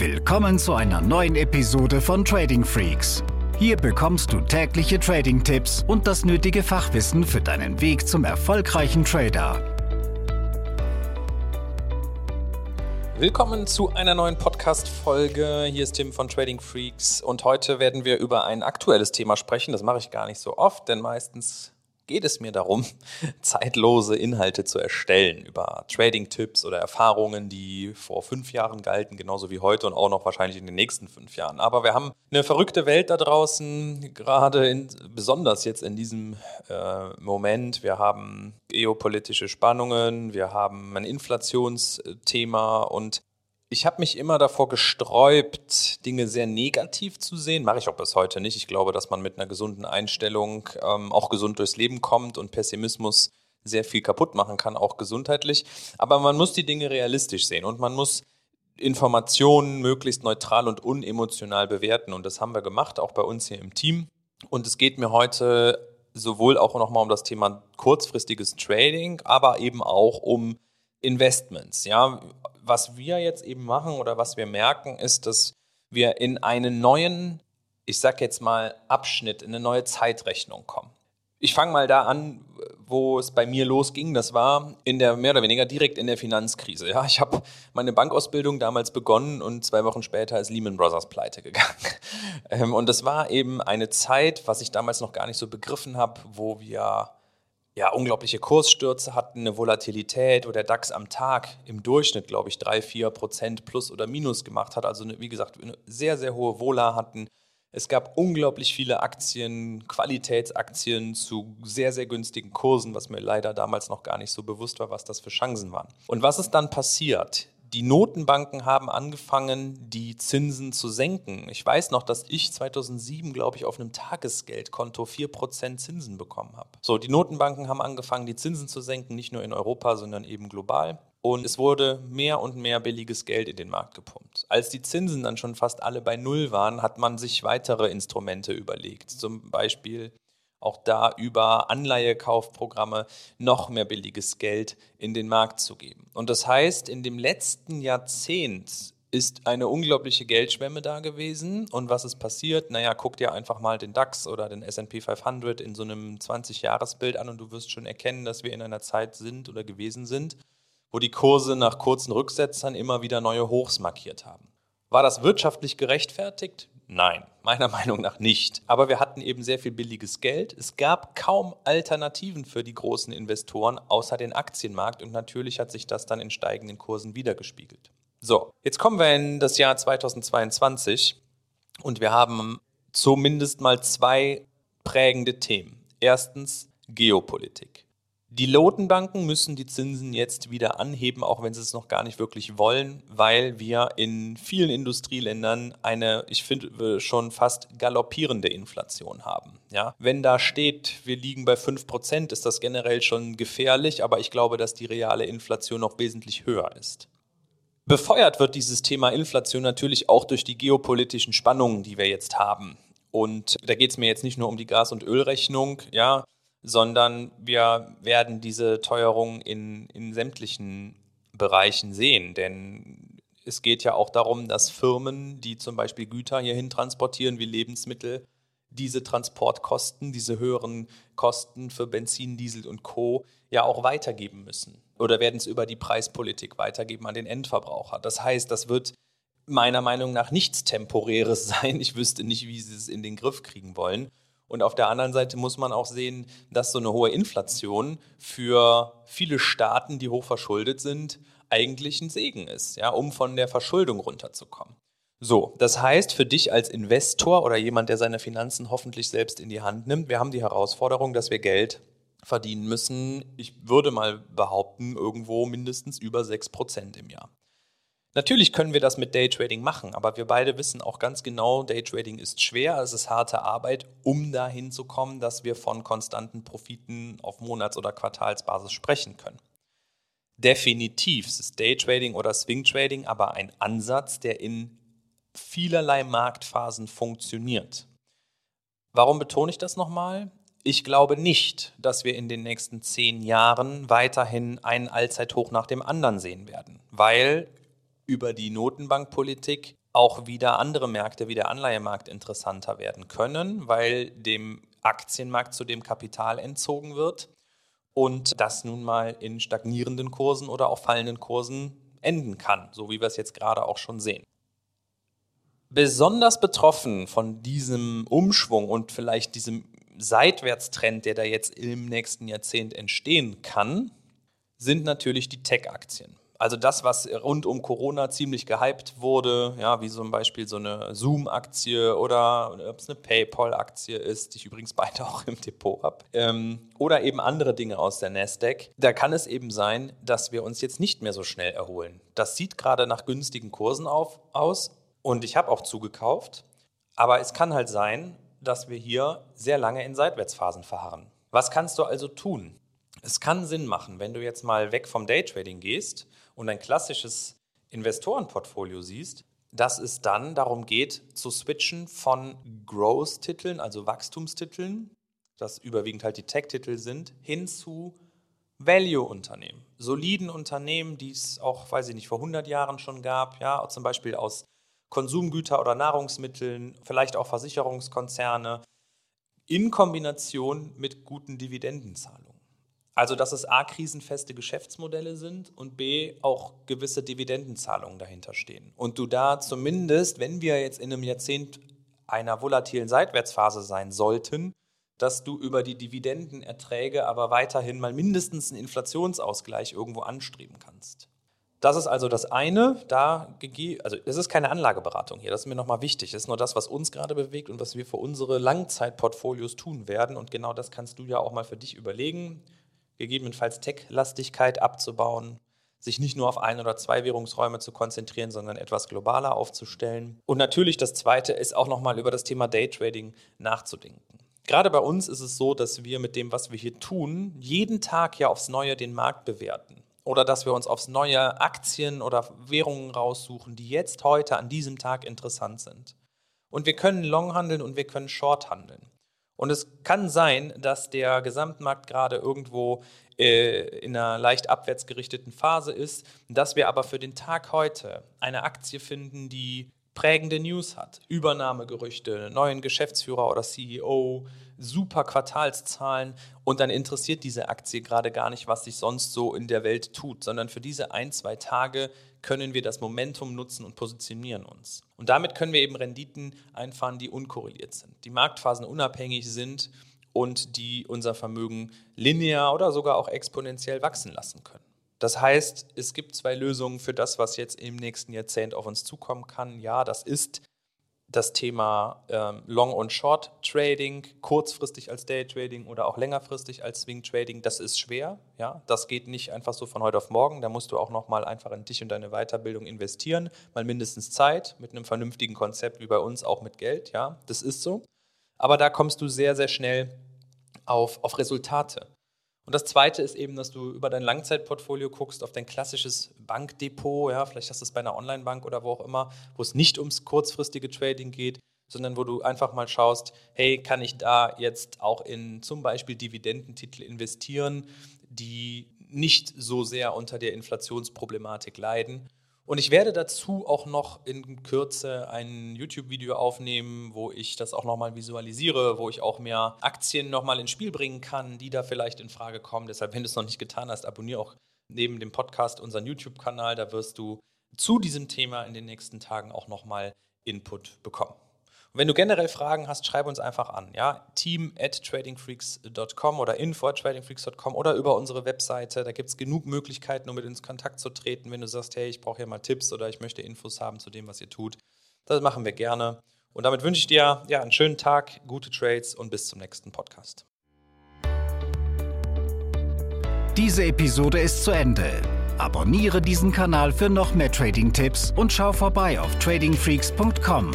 Willkommen zu einer neuen Episode von Trading Freaks. Hier bekommst du tägliche Trading-Tipps und das nötige Fachwissen für deinen Weg zum erfolgreichen Trader. Willkommen zu einer neuen Podcast-Folge. Hier ist Tim von Trading Freaks und heute werden wir über ein aktuelles Thema sprechen. Das mache ich gar nicht so oft, denn meistens geht es mir darum, zeitlose Inhalte zu erstellen über Trading-Tipps oder Erfahrungen, die vor fünf Jahren galten, genauso wie heute und auch noch wahrscheinlich in den nächsten fünf Jahren. Aber wir haben eine verrückte Welt da draußen, gerade in, besonders jetzt in diesem äh, Moment. Wir haben geopolitische Spannungen, wir haben ein Inflationsthema und ich habe mich immer davor gesträubt, Dinge sehr negativ zu sehen. Mache ich auch bis heute nicht. Ich glaube, dass man mit einer gesunden Einstellung ähm, auch gesund durchs Leben kommt und Pessimismus sehr viel kaputt machen kann, auch gesundheitlich. Aber man muss die Dinge realistisch sehen und man muss Informationen möglichst neutral und unemotional bewerten. Und das haben wir gemacht, auch bei uns hier im Team. Und es geht mir heute sowohl auch nochmal um das Thema kurzfristiges Trading, aber eben auch um Investments. Ja, was wir jetzt eben machen oder was wir merken, ist, dass wir in einen neuen, ich sag jetzt mal, Abschnitt, in eine neue Zeitrechnung kommen. Ich fange mal da an, wo es bei mir losging. Das war in der mehr oder weniger direkt in der Finanzkrise. Ja, ich habe meine Bankausbildung damals begonnen und zwei Wochen später ist Lehman Brothers pleite gegangen. Ähm, und das war eben eine Zeit, was ich damals noch gar nicht so begriffen habe, wo wir ja, unglaubliche Kursstürze hatten, eine Volatilität, wo der DAX am Tag im Durchschnitt, glaube ich, drei, vier Prozent plus oder minus gemacht hat. Also, eine, wie gesagt, eine sehr, sehr hohe Vola hatten. Es gab unglaublich viele Aktien, Qualitätsaktien zu sehr, sehr günstigen Kursen, was mir leider damals noch gar nicht so bewusst war, was das für Chancen waren. Und was ist dann passiert? Die Notenbanken haben angefangen, die Zinsen zu senken. Ich weiß noch, dass ich 2007, glaube ich, auf einem Tagesgeldkonto 4% Zinsen bekommen habe. So, die Notenbanken haben angefangen, die Zinsen zu senken, nicht nur in Europa, sondern eben global. Und es wurde mehr und mehr billiges Geld in den Markt gepumpt. Als die Zinsen dann schon fast alle bei Null waren, hat man sich weitere Instrumente überlegt. Zum Beispiel auch da über Anleihekaufprogramme noch mehr billiges Geld in den Markt zu geben. Und das heißt, in dem letzten Jahrzehnt ist eine unglaubliche Geldschwemme da gewesen. Und was ist passiert? Naja, guck dir einfach mal den DAX oder den SP 500 in so einem 20-Jahres-Bild an und du wirst schon erkennen, dass wir in einer Zeit sind oder gewesen sind, wo die Kurse nach kurzen Rücksetzern immer wieder neue Hochs markiert haben. War das wirtschaftlich gerechtfertigt? Nein, meiner Meinung nach nicht. Aber wir hatten eben sehr viel billiges Geld. Es gab kaum Alternativen für die großen Investoren außer den Aktienmarkt und natürlich hat sich das dann in steigenden Kursen wiedergespiegelt. So, jetzt kommen wir in das Jahr 2022 und wir haben zumindest mal zwei prägende Themen. Erstens Geopolitik. Die Notenbanken müssen die Zinsen jetzt wieder anheben, auch wenn sie es noch gar nicht wirklich wollen, weil wir in vielen Industrieländern eine, ich finde, schon fast galoppierende Inflation haben. Ja? Wenn da steht, wir liegen bei 5%, ist das generell schon gefährlich, aber ich glaube, dass die reale Inflation noch wesentlich höher ist. Befeuert wird dieses Thema Inflation natürlich auch durch die geopolitischen Spannungen, die wir jetzt haben. Und da geht es mir jetzt nicht nur um die Gas- und Ölrechnung, ja, sondern wir werden diese Teuerung in, in sämtlichen Bereichen sehen. Denn es geht ja auch darum, dass Firmen, die zum Beispiel Güter hierhin transportieren, wie Lebensmittel, diese Transportkosten, diese höheren Kosten für Benzin, Diesel und Co. ja auch weitergeben müssen. Oder werden es über die Preispolitik weitergeben an den Endverbraucher. Das heißt, das wird meiner Meinung nach nichts Temporäres sein. Ich wüsste nicht, wie sie es in den Griff kriegen wollen. Und auf der anderen Seite muss man auch sehen, dass so eine hohe Inflation für viele Staaten, die hoch verschuldet sind, eigentlich ein Segen ist, ja, um von der Verschuldung runterzukommen. So, das heißt für dich als Investor oder jemand, der seine Finanzen hoffentlich selbst in die Hand nimmt, wir haben die Herausforderung, dass wir Geld verdienen müssen, ich würde mal behaupten, irgendwo mindestens über 6% im Jahr. Natürlich können wir das mit Daytrading machen, aber wir beide wissen auch ganz genau, Daytrading ist schwer, es ist harte Arbeit, um dahin zu kommen, dass wir von konstanten Profiten auf Monats- oder Quartalsbasis sprechen können. Definitiv ist Daytrading oder Swingtrading aber ein Ansatz, der in vielerlei Marktphasen funktioniert. Warum betone ich das nochmal? Ich glaube nicht, dass wir in den nächsten zehn Jahren weiterhin einen Allzeithoch nach dem anderen sehen werden, weil über die Notenbankpolitik auch wieder andere Märkte wie der Anleihemarkt interessanter werden können, weil dem Aktienmarkt zudem Kapital entzogen wird und das nun mal in stagnierenden Kursen oder auch fallenden Kursen enden kann, so wie wir es jetzt gerade auch schon sehen. Besonders betroffen von diesem Umschwung und vielleicht diesem Seitwärtstrend, der da jetzt im nächsten Jahrzehnt entstehen kann, sind natürlich die Tech-Aktien. Also das, was rund um Corona ziemlich gehypt wurde, ja, wie zum Beispiel so eine Zoom-Aktie oder ob es eine PayPal-Aktie ist, die ich übrigens beide auch im Depot habe, ähm, oder eben andere Dinge aus der Nasdaq, da kann es eben sein, dass wir uns jetzt nicht mehr so schnell erholen. Das sieht gerade nach günstigen Kursen auf, aus und ich habe auch zugekauft, aber es kann halt sein, dass wir hier sehr lange in Seitwärtsphasen verharren. Was kannst du also tun? Es kann Sinn machen, wenn du jetzt mal weg vom Daytrading gehst und ein klassisches Investorenportfolio siehst, dass es dann darum geht, zu switchen von Growth-Titeln, also Wachstumstiteln, das überwiegend halt die Tech-Titel sind, hin zu Value-Unternehmen, soliden Unternehmen, die es auch, weiß ich nicht, vor 100 Jahren schon gab, ja, zum Beispiel aus Konsumgüter oder Nahrungsmitteln, vielleicht auch Versicherungskonzerne, in Kombination mit guten Dividendenzahlungen. Also, dass es A, krisenfeste Geschäftsmodelle sind und B, auch gewisse Dividendenzahlungen dahinter stehen. Und du da zumindest, wenn wir jetzt in einem Jahrzehnt einer volatilen Seitwärtsphase sein sollten, dass du über die Dividendenerträge aber weiterhin mal mindestens einen Inflationsausgleich irgendwo anstreben kannst. Das ist also das eine, da also es ist keine Anlageberatung hier, das ist mir nochmal wichtig. Das ist nur das, was uns gerade bewegt und was wir für unsere Langzeitportfolios tun werden. Und genau das kannst du ja auch mal für dich überlegen gegebenenfalls Tech-Lastigkeit abzubauen, sich nicht nur auf ein oder zwei Währungsräume zu konzentrieren, sondern etwas globaler aufzustellen. Und natürlich das Zweite ist auch nochmal über das Thema Daytrading nachzudenken. Gerade bei uns ist es so, dass wir mit dem, was wir hier tun, jeden Tag ja aufs Neue den Markt bewerten. Oder dass wir uns aufs Neue Aktien oder Währungen raussuchen, die jetzt heute an diesem Tag interessant sind. Und wir können Long handeln und wir können Short handeln. Und es kann sein, dass der Gesamtmarkt gerade irgendwo äh, in einer leicht abwärts gerichteten Phase ist, dass wir aber für den Tag heute eine Aktie finden, die prägende News hat. Übernahmegerüchte, neuen Geschäftsführer oder CEO, super Quartalszahlen und dann interessiert diese Aktie gerade gar nicht, was sich sonst so in der Welt tut, sondern für diese ein, zwei Tage können wir das Momentum nutzen und positionieren uns. Und damit können wir eben Renditen einfahren, die unkorreliert sind, die Marktphasen unabhängig sind und die unser Vermögen linear oder sogar auch exponentiell wachsen lassen können. Das heißt, es gibt zwei Lösungen für das, was jetzt im nächsten Jahrzehnt auf uns zukommen kann. Ja, das ist das Thema ähm, Long- und Short-Trading, kurzfristig als Day-Trading oder auch längerfristig als Swing-Trading, das ist schwer. Ja? Das geht nicht einfach so von heute auf morgen. Da musst du auch nochmal einfach in dich und deine Weiterbildung investieren, mal mindestens Zeit mit einem vernünftigen Konzept wie bei uns, auch mit Geld. Ja? Das ist so. Aber da kommst du sehr, sehr schnell auf, auf Resultate. Und das Zweite ist eben, dass du über dein Langzeitportfolio guckst, auf dein klassisches Bankdepot, ja, vielleicht hast du es bei einer Online-Bank oder wo auch immer, wo es nicht ums kurzfristige Trading geht, sondern wo du einfach mal schaust, hey, kann ich da jetzt auch in zum Beispiel Dividendentitel investieren, die nicht so sehr unter der Inflationsproblematik leiden und ich werde dazu auch noch in Kürze ein YouTube-Video aufnehmen, wo ich das auch nochmal visualisiere, wo ich auch mehr Aktien nochmal ins Spiel bringen kann, die da vielleicht in Frage kommen. Deshalb, wenn du es noch nicht getan hast, abonniere auch neben dem Podcast unseren YouTube-Kanal. Da wirst du zu diesem Thema in den nächsten Tagen auch nochmal Input bekommen. Und wenn du generell Fragen hast, schreib uns einfach an. Ja? Team at tradingfreaks.com oder info at tradingfreaks.com oder über unsere Webseite. Da gibt es genug Möglichkeiten, um mit uns in Kontakt zu treten, wenn du sagst, hey, ich brauche hier mal Tipps oder ich möchte Infos haben zu dem, was ihr tut. Das machen wir gerne. Und damit wünsche ich dir ja, einen schönen Tag, gute Trades und bis zum nächsten Podcast. Diese Episode ist zu Ende. Abonniere diesen Kanal für noch mehr Trading-Tipps und schau vorbei auf tradingfreaks.com.